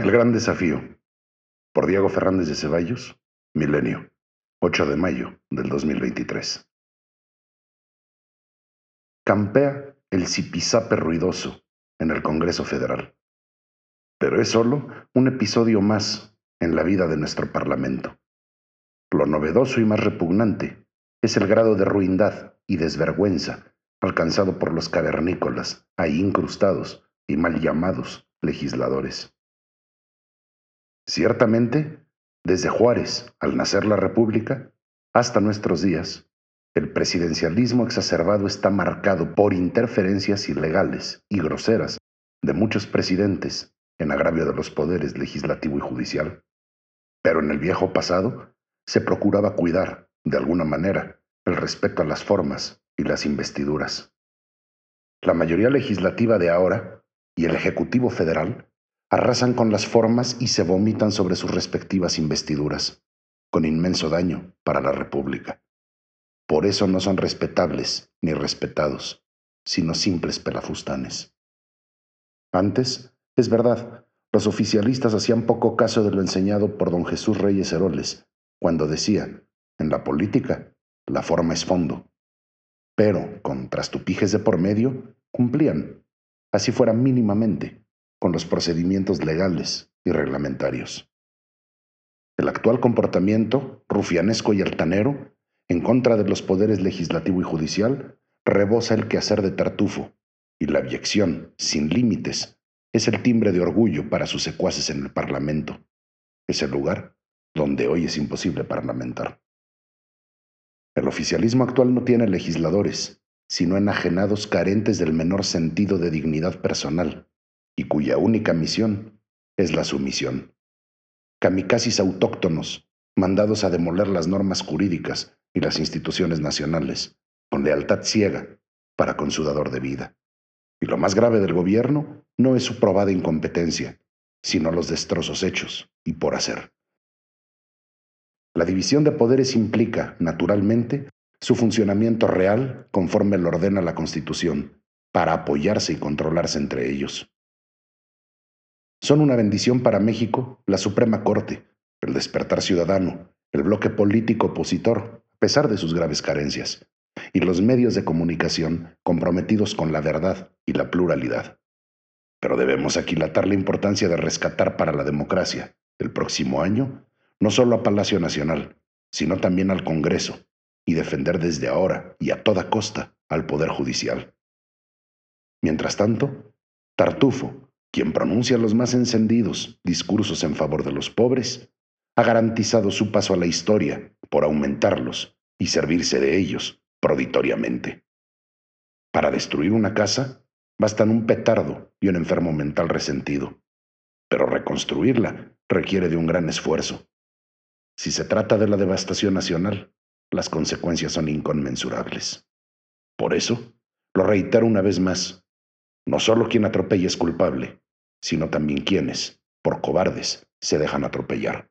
El gran desafío. Por Diego Fernández de Ceballos, Milenio, 8 de mayo del 2023. Campea el zipizape ruidoso en el Congreso Federal. Pero es solo un episodio más en la vida de nuestro Parlamento. Lo novedoso y más repugnante es el grado de ruindad y desvergüenza alcanzado por los cavernícolas ahí incrustados y mal llamados legisladores. Ciertamente, desde Juárez, al nacer la República, hasta nuestros días, el presidencialismo exacerbado está marcado por interferencias ilegales y groseras de muchos presidentes en agravio de los poderes legislativo y judicial. Pero en el viejo pasado se procuraba cuidar, de alguna manera, el respeto a las formas y las investiduras. La mayoría legislativa de ahora y el Ejecutivo Federal arrasan con las formas y se vomitan sobre sus respectivas investiduras, con inmenso daño para la República. Por eso no son respetables ni respetados, sino simples pelafustanes. Antes, es verdad, los oficialistas hacían poco caso de lo enseñado por don Jesús Reyes Heroles, cuando decía, en la política, la forma es fondo. Pero, con trastupijes de por medio, cumplían, así fuera mínimamente, con los procedimientos legales y reglamentarios. El actual comportamiento, rufianesco y altanero, en contra de los poderes legislativo y judicial, rebosa el quehacer de Tartufo, y la abyección, sin límites, es el timbre de orgullo para sus secuaces en el Parlamento, es el lugar donde hoy es imposible parlamentar. El oficialismo actual no tiene legisladores, sino enajenados carentes del menor sentido de dignidad personal, y cuya única misión es la sumisión. Kamikazes autóctonos, mandados a demoler las normas jurídicas y las instituciones nacionales, con lealtad ciega para con su dador de vida. Y lo más grave del gobierno no es su probada incompetencia, sino los destrozos hechos y por hacer. La división de poderes implica, naturalmente, su funcionamiento real conforme lo ordena la Constitución, para apoyarse y controlarse entre ellos. Son una bendición para México la Suprema Corte, el despertar ciudadano, el bloque político opositor, a pesar de sus graves carencias, y los medios de comunicación comprometidos con la verdad y la pluralidad. Pero debemos aquilatar la importancia de rescatar para la democracia, el próximo año, no solo a Palacio Nacional, sino también al Congreso, y defender desde ahora y a toda costa al Poder Judicial. Mientras tanto, Tartufo, quien pronuncia los más encendidos discursos en favor de los pobres, ha garantizado su paso a la historia por aumentarlos y servirse de ellos proditoriamente. Para destruir una casa bastan un petardo y un enfermo mental resentido, pero reconstruirla requiere de un gran esfuerzo. Si se trata de la devastación nacional, las consecuencias son inconmensurables. Por eso, lo reitero una vez más, no solo quien atropella es culpable, sino también quienes, por cobardes, se dejan atropellar.